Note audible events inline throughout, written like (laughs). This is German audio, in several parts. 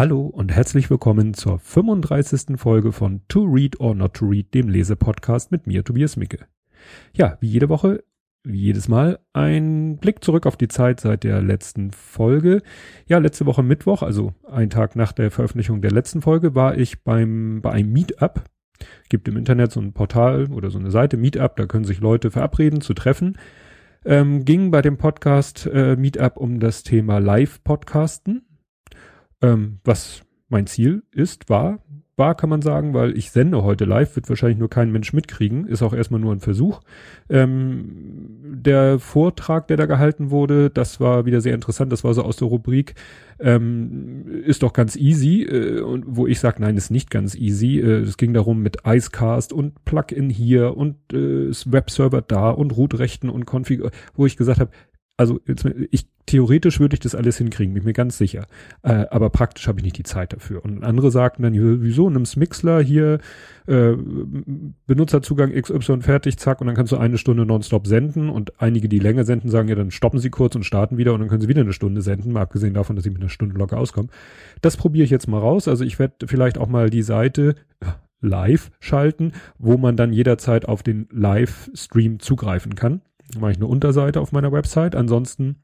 Hallo und herzlich willkommen zur 35. Folge von To Read or Not to Read, dem Lesepodcast mit mir, Tobias Micke. Ja, wie jede Woche, wie jedes Mal, ein Blick zurück auf die Zeit seit der letzten Folge. Ja, letzte Woche Mittwoch, also ein Tag nach der Veröffentlichung der letzten Folge, war ich beim, bei einem Meetup. Gibt im Internet so ein Portal oder so eine Seite Meetup, da können sich Leute verabreden zu treffen. Ähm, ging bei dem Podcast äh, Meetup um das Thema Live-Podcasten ähm, was mein Ziel ist, war, war kann man sagen, weil ich sende heute live, wird wahrscheinlich nur kein Mensch mitkriegen, ist auch erstmal nur ein Versuch. Ähm, der Vortrag, der da gehalten wurde, das war wieder sehr interessant, das war so aus der Rubrik, ähm, ist doch ganz easy, äh, und wo ich sage, nein, ist nicht ganz easy. Äh, es ging darum mit Icecast und Plugin hier und äh, Webserver da und Root-Rechten und Config, wo ich gesagt habe, also ich theoretisch würde ich das alles hinkriegen, bin mir ganz sicher. Äh, aber praktisch habe ich nicht die Zeit dafür. Und andere sagten dann, wieso, nimm's Mixler hier, äh, Benutzerzugang XY fertig, zack, und dann kannst du eine Stunde nonstop senden. Und einige, die länger senden, sagen ja, dann stoppen sie kurz und starten wieder und dann können sie wieder eine Stunde senden, mal abgesehen davon, dass sie mit einer Stunde locker auskommen. Das probiere ich jetzt mal raus. Also ich werde vielleicht auch mal die Seite live schalten, wo man dann jederzeit auf den Livestream zugreifen kann mache ich eine Unterseite auf meiner Website. Ansonsten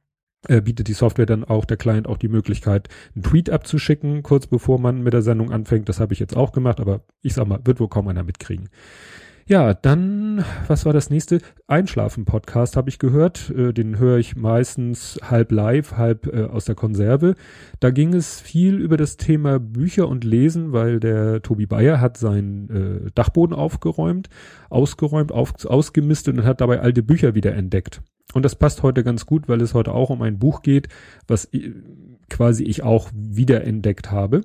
äh, bietet die Software dann auch der Client auch die Möglichkeit, einen Tweet abzuschicken, kurz bevor man mit der Sendung anfängt. Das habe ich jetzt auch gemacht, aber ich sag mal, wird wohl kaum einer mitkriegen. Ja, dann, was war das nächste? Einschlafen-Podcast habe ich gehört. Äh, den höre ich meistens halb live, halb äh, aus der Konserve. Da ging es viel über das Thema Bücher und Lesen, weil der Tobi Bayer hat seinen äh, Dachboden aufgeräumt, ausgeräumt, auf, ausgemistet und hat dabei alte Bücher wieder entdeckt. Und das passt heute ganz gut, weil es heute auch um ein Buch geht, was äh, quasi ich auch wiederentdeckt habe.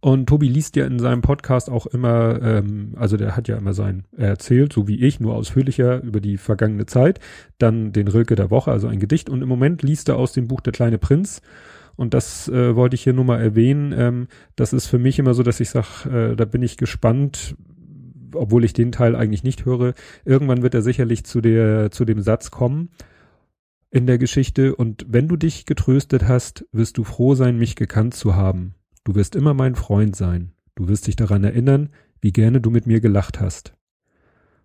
Und Tobi liest ja in seinem Podcast auch immer, ähm, also der hat ja immer sein, er erzählt, so wie ich, nur ausführlicher über die vergangene Zeit, dann den Rilke der Woche, also ein Gedicht. Und im Moment liest er aus dem Buch Der kleine Prinz. Und das äh, wollte ich hier nur mal erwähnen. Ähm, das ist für mich immer so, dass ich sage, äh, da bin ich gespannt, obwohl ich den Teil eigentlich nicht höre. Irgendwann wird er sicherlich zu der, zu dem Satz kommen in der Geschichte. Und wenn du dich getröstet hast, wirst du froh sein, mich gekannt zu haben. Du wirst immer mein Freund sein. Du wirst dich daran erinnern, wie gerne du mit mir gelacht hast.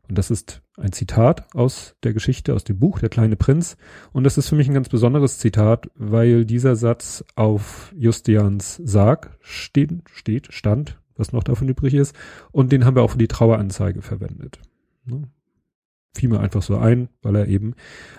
Und das ist ein Zitat aus der Geschichte, aus dem Buch Der kleine Prinz. Und das ist für mich ein ganz besonderes Zitat, weil dieser Satz auf Justians Sarg steht, steht, stand, was noch davon übrig ist. Und den haben wir auch für die Traueranzeige verwendet. Ne? Fiel mir einfach so ein, weil er eben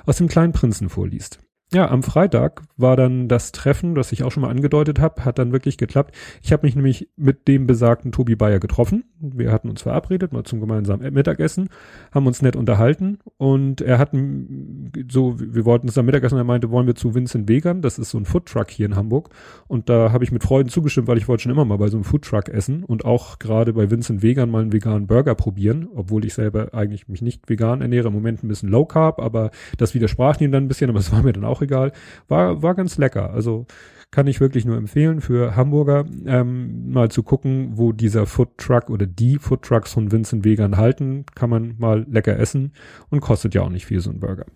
aus dem kleinen Prinzen vorliest. Ja, am Freitag war dann das Treffen, das ich auch schon mal angedeutet habe, hat dann wirklich geklappt. Ich habe mich nämlich mit dem besagten Tobi Bayer getroffen. Wir hatten uns verabredet, mal zum gemeinsamen Mittagessen, haben uns nett unterhalten und er hat so, wir wollten uns am Mittagessen, er meinte, wollen wir zu Vincent Vegan, das ist so ein Foodtruck hier in Hamburg und da habe ich mit Freuden zugestimmt, weil ich wollte schon immer mal bei so einem Foodtruck essen und auch gerade bei Vincent Vegan mal einen veganen Burger probieren, obwohl ich selber eigentlich mich nicht vegan ernähre, im Moment ein bisschen Low Carb, aber das widersprach ihm dann ein bisschen, aber es war mir dann auch auch egal. War, war ganz lecker. Also kann ich wirklich nur empfehlen für Hamburger, ähm, mal zu gucken, wo dieser Food Truck oder die Food Trucks von Vincent Vegan halten. Kann man mal lecker essen und kostet ja auch nicht viel so ein Burger.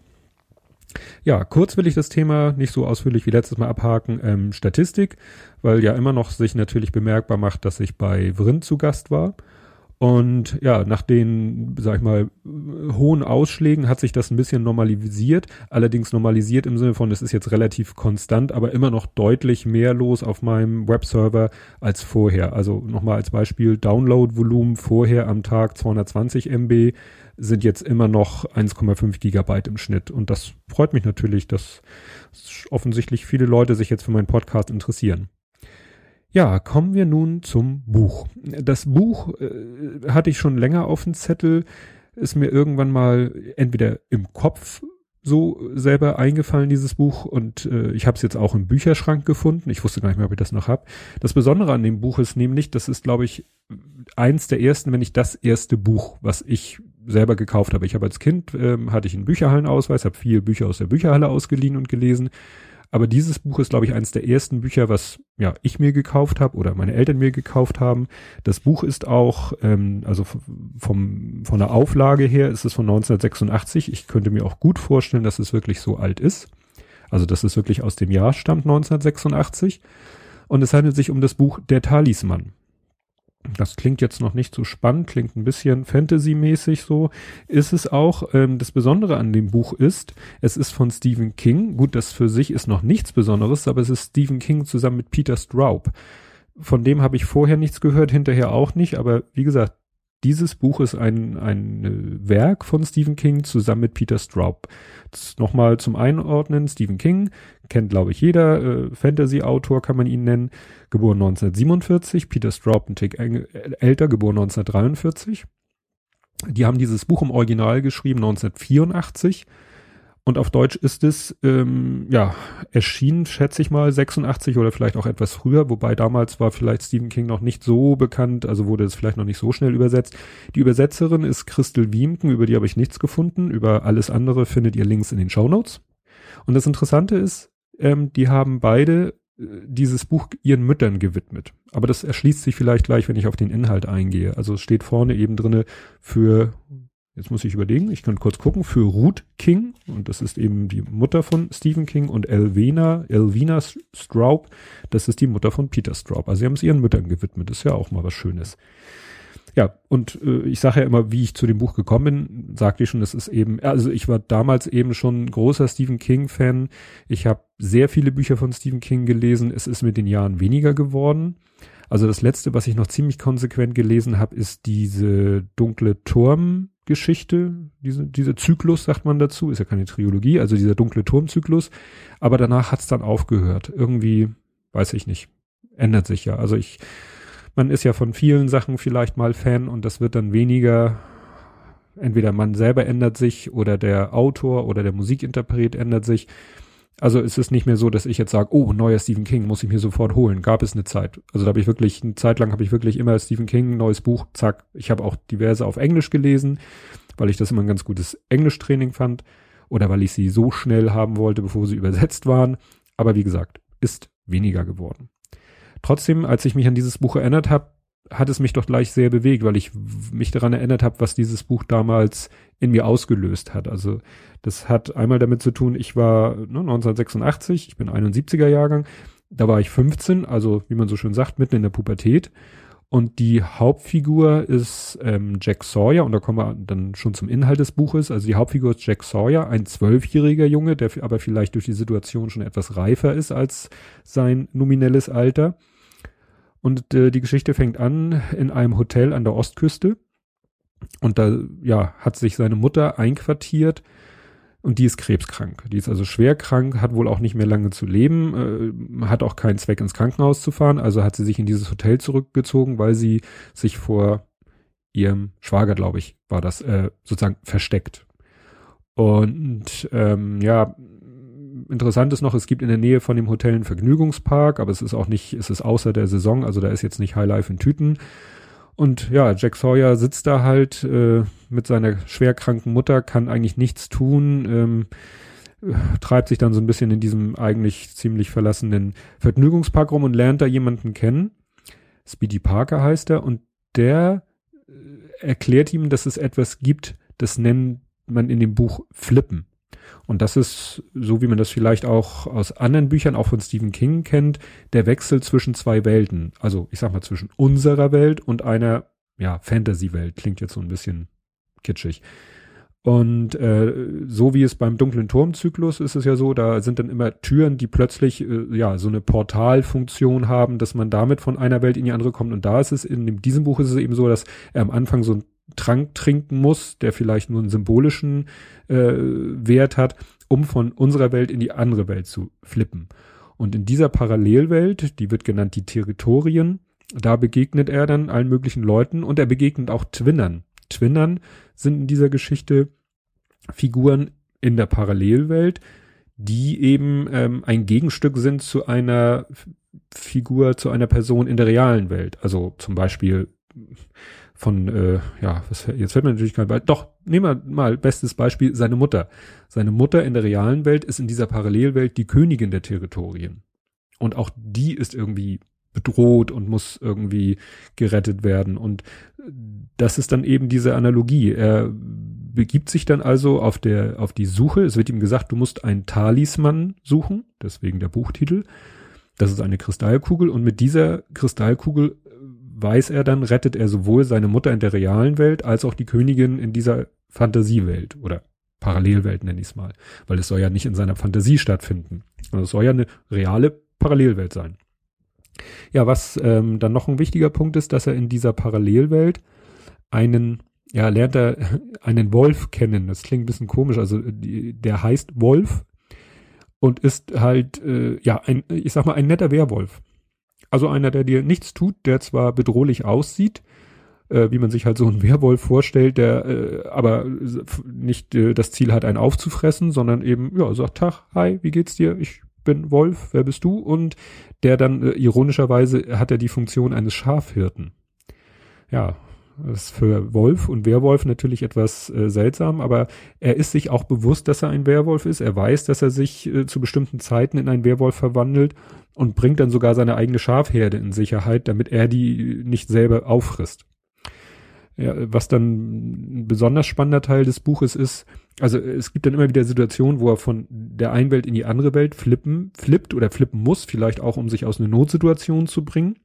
Ja, kurz will ich das Thema nicht so ausführlich wie letztes Mal abhaken. Ähm, Statistik, weil ja immer noch sich natürlich bemerkbar macht, dass ich bei Vrind zu Gast war. Und ja, nach den, sag ich mal, hohen Ausschlägen hat sich das ein bisschen normalisiert. Allerdings normalisiert im Sinne von, es ist jetzt relativ konstant, aber immer noch deutlich mehr los auf meinem Webserver als vorher. Also nochmal als Beispiel, Download-Volumen vorher am Tag 220 MB sind jetzt immer noch 1,5 Gigabyte im Schnitt. Und das freut mich natürlich, dass offensichtlich viele Leute sich jetzt für meinen Podcast interessieren. Ja, kommen wir nun zum Buch. Das Buch äh, hatte ich schon länger auf dem Zettel, ist mir irgendwann mal entweder im Kopf so selber eingefallen, dieses Buch, und äh, ich habe es jetzt auch im Bücherschrank gefunden. Ich wusste gar nicht mehr, ob ich das noch hab. Das Besondere an dem Buch ist nämlich, das ist, glaube ich, eins der ersten, wenn nicht das erste Buch, was ich selber gekauft habe. Ich habe als Kind, ähm, hatte ich einen Bücherhallenausweis, habe viele Bücher aus der Bücherhalle ausgeliehen und gelesen aber dieses Buch ist, glaube ich, eines der ersten Bücher, was ja ich mir gekauft habe oder meine Eltern mir gekauft haben. Das Buch ist auch, ähm, also vom von der Auflage her ist es von 1986. Ich könnte mir auch gut vorstellen, dass es wirklich so alt ist. Also dass es wirklich aus dem Jahr stammt, 1986. Und es handelt sich um das Buch Der Talisman. Das klingt jetzt noch nicht so spannend, klingt ein bisschen Fantasy-mäßig so. Ist es auch. Ähm, das Besondere an dem Buch ist, es ist von Stephen King. Gut, das für sich ist noch nichts Besonderes, aber es ist Stephen King zusammen mit Peter Straub. Von dem habe ich vorher nichts gehört, hinterher auch nicht, aber wie gesagt, dieses Buch ist ein, ein Werk von Stephen King zusammen mit Peter Straub. Nochmal zum Einordnen, Stephen King kennt, glaube ich, jeder, äh, Fantasy-Autor kann man ihn nennen, geboren 1947, Peter Straub ein Tick älter, geboren 1943. Die haben dieses Buch im Original geschrieben 1984 und auf Deutsch ist es, ähm, ja, erschienen, schätze ich mal, 86 oder vielleicht auch etwas früher, wobei damals war vielleicht Stephen King noch nicht so bekannt, also wurde es vielleicht noch nicht so schnell übersetzt. Die Übersetzerin ist Christel Wiemken, über die habe ich nichts gefunden. Über alles andere findet ihr Links in den Show Notes. Und das Interessante ist, ähm, die haben beide äh, dieses Buch ihren Müttern gewidmet. Aber das erschließt sich vielleicht gleich, wenn ich auf den Inhalt eingehe. Also es steht vorne eben drinne für jetzt muss ich überlegen, ich kann kurz gucken, für Ruth King, und das ist eben die Mutter von Stephen King, und Elvina, Elvina Straub, das ist die Mutter von Peter Straub. Also sie haben es ihren Müttern gewidmet, ist ja auch mal was Schönes. Ja, und äh, ich sage ja immer, wie ich zu dem Buch gekommen bin, sagte ich schon, das ist eben, also ich war damals eben schon großer Stephen King-Fan. Ich habe sehr viele Bücher von Stephen King gelesen. Es ist mit den Jahren weniger geworden. Also das letzte, was ich noch ziemlich konsequent gelesen habe, ist diese dunkle Turm Geschichte, diese, dieser Zyklus, sagt man dazu, ist ja keine Trilogie, also dieser dunkle Turmzyklus. Aber danach hat's dann aufgehört. Irgendwie, weiß ich nicht, ändert sich ja. Also ich, man ist ja von vielen Sachen vielleicht mal Fan und das wird dann weniger, entweder man selber ändert sich oder der Autor oder der Musikinterpret ändert sich. Also ist es nicht mehr so, dass ich jetzt sage, oh, neuer Stephen King, muss ich mir sofort holen. Gab es eine Zeit. Also da habe ich wirklich, eine Zeit lang habe ich wirklich immer Stephen King, neues Buch, zack. Ich habe auch diverse auf Englisch gelesen, weil ich das immer ein ganz gutes Englischtraining fand. Oder weil ich sie so schnell haben wollte, bevor sie (laughs) übersetzt waren. Aber wie gesagt, ist weniger geworden. Trotzdem, als ich mich an dieses Buch erinnert habe, hat es mich doch gleich sehr bewegt, weil ich mich daran erinnert habe, was dieses Buch damals in mir ausgelöst hat. Also das hat einmal damit zu tun, ich war ne, 1986, ich bin 71er Jahrgang, da war ich 15, also wie man so schön sagt, mitten in der Pubertät. Und die Hauptfigur ist ähm, Jack Sawyer, und da kommen wir dann schon zum Inhalt des Buches. Also die Hauptfigur ist Jack Sawyer, ein zwölfjähriger Junge, der aber vielleicht durch die Situation schon etwas reifer ist als sein nominelles Alter. Und äh, die Geschichte fängt an in einem Hotel an der Ostküste. Und da, ja, hat sich seine Mutter einquartiert und die ist krebskrank. Die ist also schwer krank, hat wohl auch nicht mehr lange zu leben, äh, hat auch keinen Zweck ins Krankenhaus zu fahren. Also hat sie sich in dieses Hotel zurückgezogen, weil sie sich vor ihrem Schwager, glaube ich, war das, äh, sozusagen versteckt. Und ähm, ja, interessant ist noch, es gibt in der Nähe von dem Hotel einen Vergnügungspark, aber es ist auch nicht, es ist außer der Saison, also da ist jetzt nicht High Life in Tüten. Und ja, Jack Sawyer sitzt da halt äh, mit seiner schwerkranken Mutter, kann eigentlich nichts tun, ähm, treibt sich dann so ein bisschen in diesem eigentlich ziemlich verlassenen Vergnügungspark rum und lernt da jemanden kennen. Speedy Parker heißt er und der äh, erklärt ihm, dass es etwas gibt, das nennt man in dem Buch Flippen. Und das ist, so wie man das vielleicht auch aus anderen Büchern, auch von Stephen King kennt, der Wechsel zwischen zwei Welten. Also ich sag mal zwischen unserer Welt und einer, ja, Fantasy-Welt. Klingt jetzt so ein bisschen kitschig. Und äh, so wie es beim dunklen Turmzyklus ist es ja so, da sind dann immer Türen, die plötzlich äh, ja so eine Portalfunktion haben, dass man damit von einer Welt in die andere kommt. Und da ist es in dem, diesem Buch ist es eben so, dass er am Anfang so ein Trank trinken muss, der vielleicht nur einen symbolischen äh, Wert hat, um von unserer Welt in die andere Welt zu flippen. Und in dieser Parallelwelt, die wird genannt die Territorien, da begegnet er dann allen möglichen Leuten und er begegnet auch Twinnern. Twinnern sind in dieser Geschichte Figuren in der Parallelwelt, die eben ähm, ein Gegenstück sind zu einer Figur, zu einer Person in der realen Welt. Also zum Beispiel von, äh, ja, was, jetzt fällt mir natürlich kein Beispiel. Doch, nehmen wir mal bestes Beispiel, seine Mutter. Seine Mutter in der realen Welt ist in dieser Parallelwelt die Königin der Territorien. Und auch die ist irgendwie bedroht und muss irgendwie gerettet werden. Und das ist dann eben diese Analogie. Er begibt sich dann also auf der, auf die Suche. Es wird ihm gesagt, du musst einen Talisman suchen, deswegen der Buchtitel. Das ist eine Kristallkugel und mit dieser Kristallkugel weiß er dann, rettet er sowohl seine Mutter in der realen Welt als auch die Königin in dieser Fantasiewelt oder Parallelwelt nenne ich es mal, weil es soll ja nicht in seiner Fantasie stattfinden. Also es soll ja eine reale Parallelwelt sein. Ja, was ähm, dann noch ein wichtiger Punkt ist, dass er in dieser Parallelwelt einen, ja, lernt er (laughs) einen Wolf kennen. Das klingt ein bisschen komisch. Also die, der heißt Wolf und ist halt, äh, ja, ein, ich sag mal, ein netter Werwolf. Also einer, der dir nichts tut, der zwar bedrohlich aussieht, äh, wie man sich halt so einen Werwolf vorstellt, der äh, aber nicht äh, das Ziel hat, einen aufzufressen, sondern eben, ja, sagt, Tag, hi, wie geht's dir? Ich bin Wolf, wer bist du? Und der dann, äh, ironischerweise, hat er die Funktion eines Schafhirten. Ja, das ist für Wolf und Werwolf natürlich etwas äh, seltsam, aber er ist sich auch bewusst, dass er ein Werwolf ist. Er weiß, dass er sich äh, zu bestimmten Zeiten in einen Werwolf verwandelt und bringt dann sogar seine eigene Schafherde in Sicherheit, damit er die nicht selber auffrisst. Ja, was dann ein besonders spannender Teil des Buches ist, also es gibt dann immer wieder Situationen, wo er von der einen Welt in die andere Welt flippen, flippt oder flippen muss, vielleicht auch um sich aus einer Notsituation zu bringen.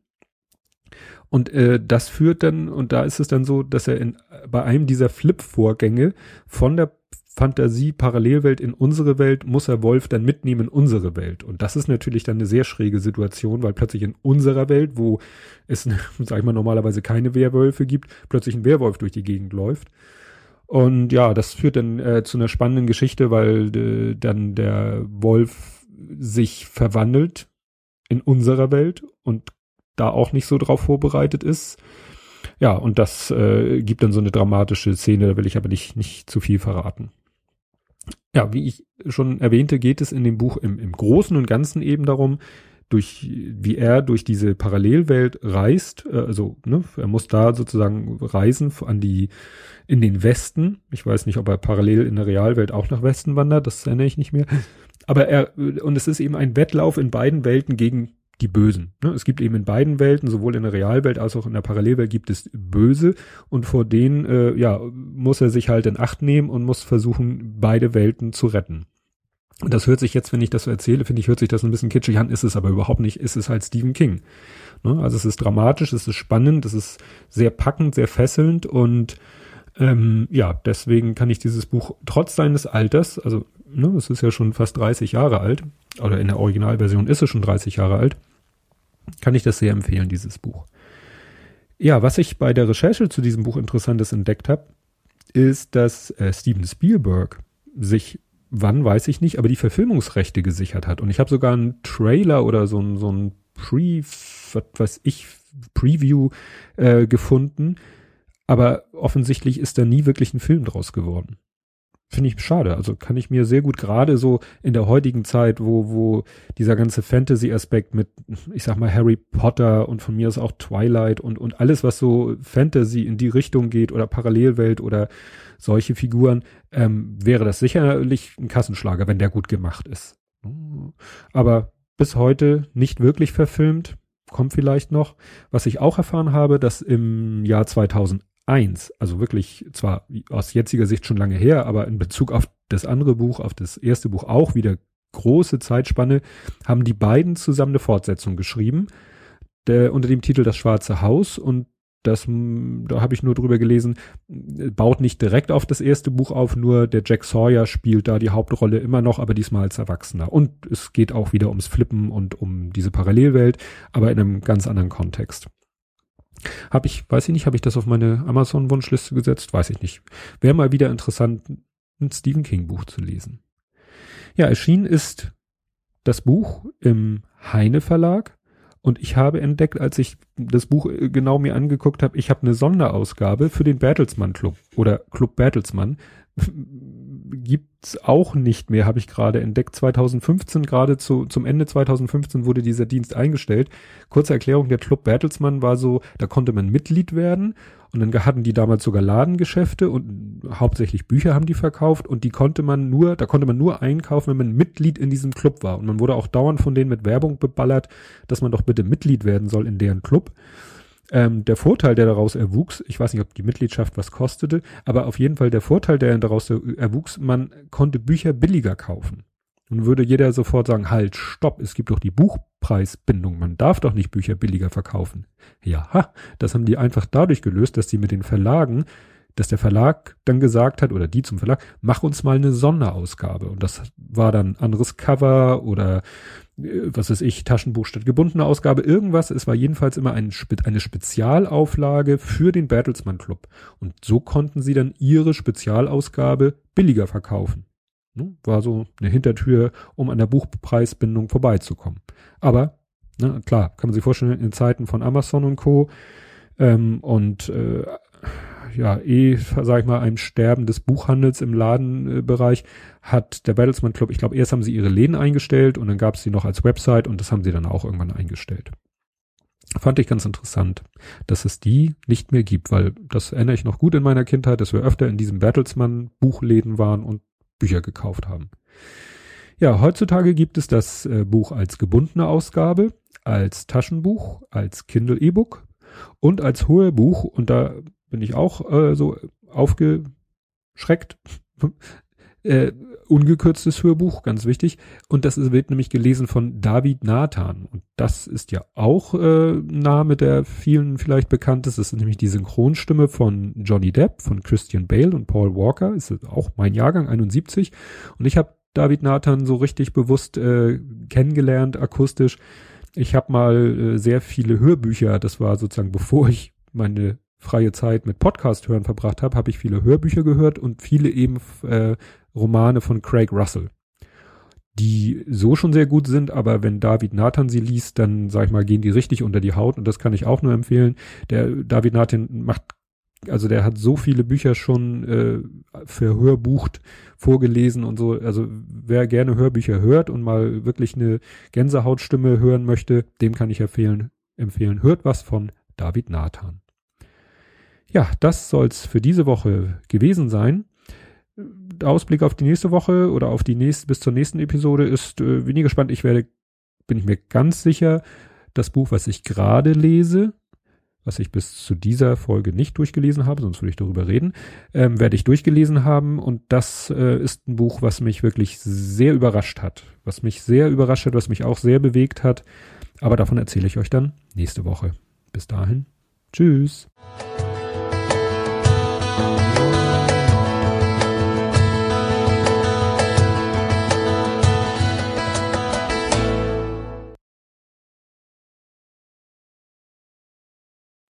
Und äh, das führt dann, und da ist es dann so, dass er in, bei einem dieser Flip-Vorgänge von der Fantasie-Parallelwelt in unsere Welt muss er Wolf dann mitnehmen in unsere Welt. Und das ist natürlich dann eine sehr schräge Situation, weil plötzlich in unserer Welt, wo es, (laughs) sag ich mal, normalerweise keine Werwölfe gibt, plötzlich ein Werwolf durch die Gegend läuft. Und ja, das führt dann äh, zu einer spannenden Geschichte, weil äh, dann der Wolf sich verwandelt in unserer Welt und da auch nicht so drauf vorbereitet ist. Ja, und das äh, gibt dann so eine dramatische Szene, da will ich aber nicht, nicht zu viel verraten. Ja, wie ich schon erwähnte, geht es in dem Buch im, im Großen und Ganzen eben darum, durch wie er durch diese Parallelwelt reist, äh, also ne, er muss da sozusagen reisen an die in den Westen. Ich weiß nicht, ob er parallel in der Realwelt auch nach Westen wandert, das erinnere ich nicht mehr. Aber er und es ist eben ein Wettlauf in beiden Welten gegen die Bösen. Ne? Es gibt eben in beiden Welten, sowohl in der Realwelt als auch in der Parallelwelt, gibt es Böse und vor denen äh, ja muss er sich halt in Acht nehmen und muss versuchen, beide Welten zu retten. Und das hört sich jetzt, wenn ich das so erzähle, finde ich, hört sich das ein bisschen kitschig an, ist es aber überhaupt nicht, ist es halt Stephen King. Ne? Also es ist dramatisch, es ist spannend, es ist sehr packend, sehr fesselnd und ähm, ja, deswegen kann ich dieses Buch trotz seines Alters, also ne, es ist ja schon fast 30 Jahre alt, oder in der Originalversion ist es schon 30 Jahre alt, kann ich das sehr empfehlen, dieses Buch. Ja, was ich bei der Recherche zu diesem Buch Interessantes entdeckt habe, ist, dass äh, Steven Spielberg sich, wann weiß ich nicht, aber die Verfilmungsrechte gesichert hat. Und ich habe sogar einen Trailer oder so ein, so ein Pre, was weiß ich, Preview äh, gefunden. Aber offensichtlich ist da nie wirklich ein Film draus geworden. Finde ich schade. Also kann ich mir sehr gut gerade so in der heutigen Zeit, wo, wo dieser ganze Fantasy-Aspekt mit, ich sag mal, Harry Potter und von mir ist auch Twilight und, und alles, was so Fantasy in die Richtung geht oder Parallelwelt oder solche Figuren, ähm, wäre das sicherlich ein Kassenschlager, wenn der gut gemacht ist. Aber bis heute nicht wirklich verfilmt, kommt vielleicht noch. Was ich auch erfahren habe, dass im Jahr 2000 1, also wirklich zwar aus jetziger Sicht schon lange her, aber in Bezug auf das andere Buch, auf das erste Buch auch wieder große Zeitspanne, haben die beiden zusammen eine Fortsetzung geschrieben, der, unter dem Titel Das Schwarze Haus und das, da habe ich nur drüber gelesen, baut nicht direkt auf das erste Buch auf, nur der Jack Sawyer spielt da die Hauptrolle immer noch, aber diesmal als Erwachsener. Und es geht auch wieder ums Flippen und um diese Parallelwelt, aber in einem ganz anderen Kontext. Habe ich, weiß ich nicht, habe ich das auf meine Amazon-Wunschliste gesetzt? Weiß ich nicht. Wäre mal wieder interessant, ein Stephen King-Buch zu lesen. Ja, erschienen ist das Buch im Heine Verlag und ich habe entdeckt, als ich das Buch äh, genau mir angeguckt habe, ich habe eine Sonderausgabe für den Bertelsmann Club oder Club Bertelsmann (laughs) gibt's auch nicht mehr, habe ich gerade entdeckt. 2015, gerade zu, zum Ende 2015 wurde dieser Dienst eingestellt. Kurze Erklärung, der Club Bertelsmann war so, da konnte man Mitglied werden und dann hatten die damals sogar Ladengeschäfte und hauptsächlich Bücher haben die verkauft und die konnte man nur, da konnte man nur einkaufen, wenn man Mitglied in diesem Club war. Und man wurde auch dauernd von denen mit Werbung beballert, dass man doch bitte Mitglied werden soll in deren Club. Ähm, der Vorteil, der daraus erwuchs, ich weiß nicht, ob die Mitgliedschaft was kostete, aber auf jeden Fall der Vorteil, der daraus erwuchs, man konnte Bücher billiger kaufen. Und würde jeder sofort sagen, halt, stopp, es gibt doch die Buchpreisbindung, man darf doch nicht Bücher billiger verkaufen. Ja, ha, das haben die einfach dadurch gelöst, dass sie mit den Verlagen, dass der Verlag dann gesagt hat, oder die zum Verlag, mach uns mal eine Sonderausgabe. Und das war dann anderes Cover oder was weiß ich, Taschenbuch statt gebundene Ausgabe, irgendwas. Es war jedenfalls immer ein, eine Spezialauflage für den Bertelsmann Club. Und so konnten sie dann ihre Spezialausgabe billiger verkaufen. Ne? War so eine Hintertür, um an der Buchpreisbindung vorbeizukommen. Aber, ne, klar, kann man sich vorstellen, in Zeiten von Amazon und Co. Ähm, und äh, ja, eh, sag ich mal, einem Sterben des Buchhandels im Ladenbereich hat der Battlesman Club, ich glaube, erst haben sie ihre Läden eingestellt und dann gab es sie noch als Website und das haben sie dann auch irgendwann eingestellt. Fand ich ganz interessant, dass es die nicht mehr gibt, weil das erinnere ich noch gut in meiner Kindheit, dass wir öfter in diesem Bertelsmann Buchläden waren und Bücher gekauft haben. Ja, heutzutage gibt es das äh, Buch als gebundene Ausgabe, als Taschenbuch, als Kindle E-Book und als Hörbuch. Und da bin ich auch äh, so aufgeschreckt. (laughs) äh, ungekürztes Hörbuch, ganz wichtig. Und das wird nämlich gelesen von David Nathan. Und das ist ja auch äh, Name, der vielen vielleicht bekannt ist. Das ist nämlich die Synchronstimme von Johnny Depp, von Christian Bale und Paul Walker. Ist auch mein Jahrgang, 71. Und ich habe David Nathan so richtig bewusst äh, kennengelernt, akustisch. Ich habe mal äh, sehr viele Hörbücher, das war sozusagen bevor ich meine freie Zeit mit Podcast hören verbracht habe, habe ich viele Hörbücher gehört und viele eben äh, Romane von Craig Russell, die so schon sehr gut sind, aber wenn David Nathan sie liest, dann sag ich mal, gehen die richtig unter die Haut und das kann ich auch nur empfehlen. Der David Nathan macht also der hat so viele Bücher schon äh, verhörbucht, vorgelesen und so. Also wer gerne Hörbücher hört und mal wirklich eine Gänsehautstimme hören möchte, dem kann ich empfehlen, empfehlen. Hört was von David Nathan. Ja, das soll's für diese Woche gewesen sein. Der Ausblick auf die nächste Woche oder auf die nächste, bis zur nächsten Episode ist äh, weniger spannend. Ich werde, bin ich mir ganz sicher, das Buch, was ich gerade lese, was ich bis zu dieser Folge nicht durchgelesen habe, sonst würde ich darüber reden, ähm, werde ich durchgelesen haben. Und das äh, ist ein Buch, was mich wirklich sehr überrascht hat, was mich sehr überrascht hat, was mich auch sehr bewegt hat. Aber davon erzähle ich euch dann nächste Woche. Bis dahin. Tschüss. Música